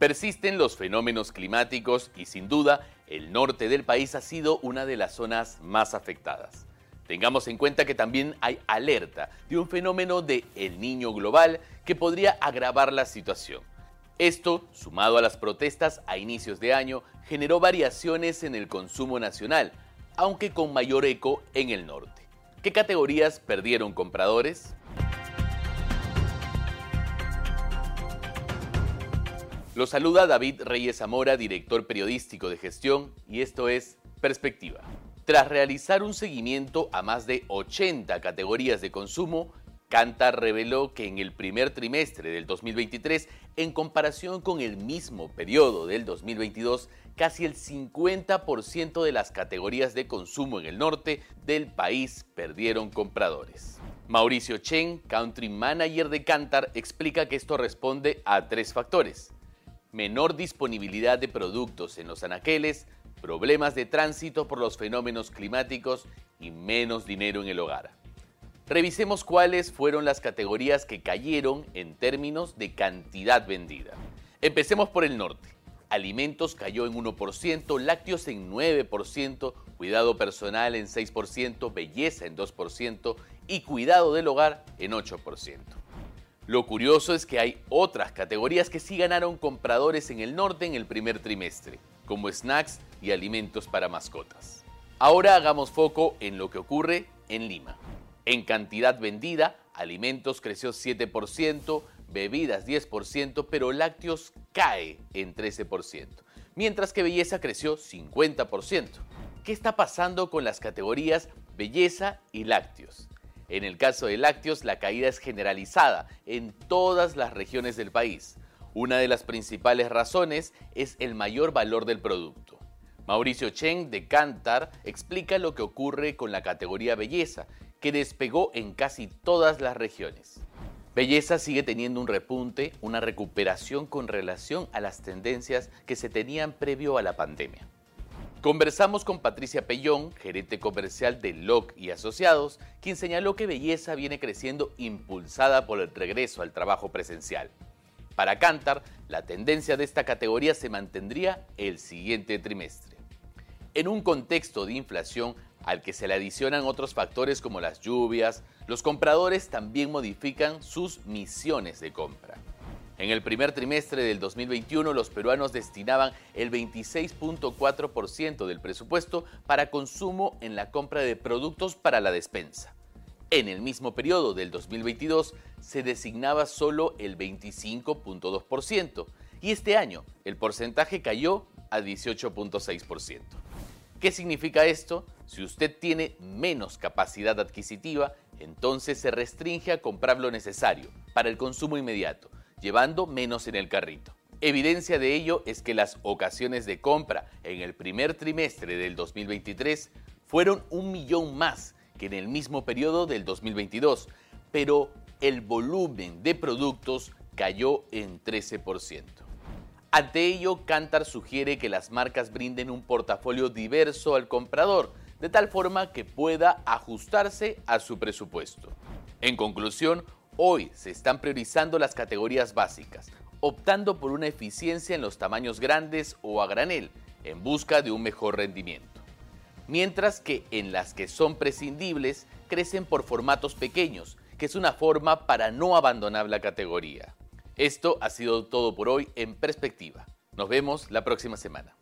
Persisten los fenómenos climáticos y sin duda el norte del país ha sido una de las zonas más afectadas. Tengamos en cuenta que también hay alerta de un fenómeno de El Niño global que podría agravar la situación. Esto, sumado a las protestas a inicios de año, generó variaciones en el consumo nacional, aunque con mayor eco en el norte. ¿Qué categorías perdieron compradores? Lo saluda David Reyes Zamora, director periodístico de gestión, y esto es Perspectiva. Tras realizar un seguimiento a más de 80 categorías de consumo, Cantar reveló que en el primer trimestre del 2023, en comparación con el mismo periodo del 2022, casi el 50% de las categorías de consumo en el norte del país perdieron compradores. Mauricio Chen, country manager de Cantar, explica que esto responde a tres factores menor disponibilidad de productos en los anaqueles, problemas de tránsito por los fenómenos climáticos y menos dinero en el hogar. Revisemos cuáles fueron las categorías que cayeron en términos de cantidad vendida. Empecemos por el norte. Alimentos cayó en 1%, lácteos en 9%, cuidado personal en 6%, belleza en 2% y cuidado del hogar en 8%. Lo curioso es que hay otras categorías que sí ganaron compradores en el norte en el primer trimestre, como snacks y alimentos para mascotas. Ahora hagamos foco en lo que ocurre en Lima. En cantidad vendida, alimentos creció 7%, bebidas 10%, pero lácteos cae en 13%, mientras que belleza creció 50%. ¿Qué está pasando con las categorías belleza y lácteos? En el caso de lácteos, la caída es generalizada en todas las regiones del país. Una de las principales razones es el mayor valor del producto. Mauricio Chen de Cantar explica lo que ocurre con la categoría belleza, que despegó en casi todas las regiones. Belleza sigue teniendo un repunte, una recuperación con relación a las tendencias que se tenían previo a la pandemia. Conversamos con Patricia Pellón, gerente comercial de LOC y Asociados, quien señaló que belleza viene creciendo impulsada por el regreso al trabajo presencial. Para Cantar, la tendencia de esta categoría se mantendría el siguiente trimestre. En un contexto de inflación al que se le adicionan otros factores como las lluvias, los compradores también modifican sus misiones de compra. En el primer trimestre del 2021, los peruanos destinaban el 26.4% del presupuesto para consumo en la compra de productos para la despensa. En el mismo periodo del 2022 se designaba solo el 25.2% y este año el porcentaje cayó a 18.6%. ¿Qué significa esto? Si usted tiene menos capacidad adquisitiva, entonces se restringe a comprar lo necesario para el consumo inmediato llevando menos en el carrito. Evidencia de ello es que las ocasiones de compra en el primer trimestre del 2023 fueron un millón más que en el mismo periodo del 2022, pero el volumen de productos cayó en 13%. Ante ello, Cantar sugiere que las marcas brinden un portafolio diverso al comprador, de tal forma que pueda ajustarse a su presupuesto. En conclusión, Hoy se están priorizando las categorías básicas, optando por una eficiencia en los tamaños grandes o a granel, en busca de un mejor rendimiento. Mientras que en las que son prescindibles, crecen por formatos pequeños, que es una forma para no abandonar la categoría. Esto ha sido todo por hoy en perspectiva. Nos vemos la próxima semana.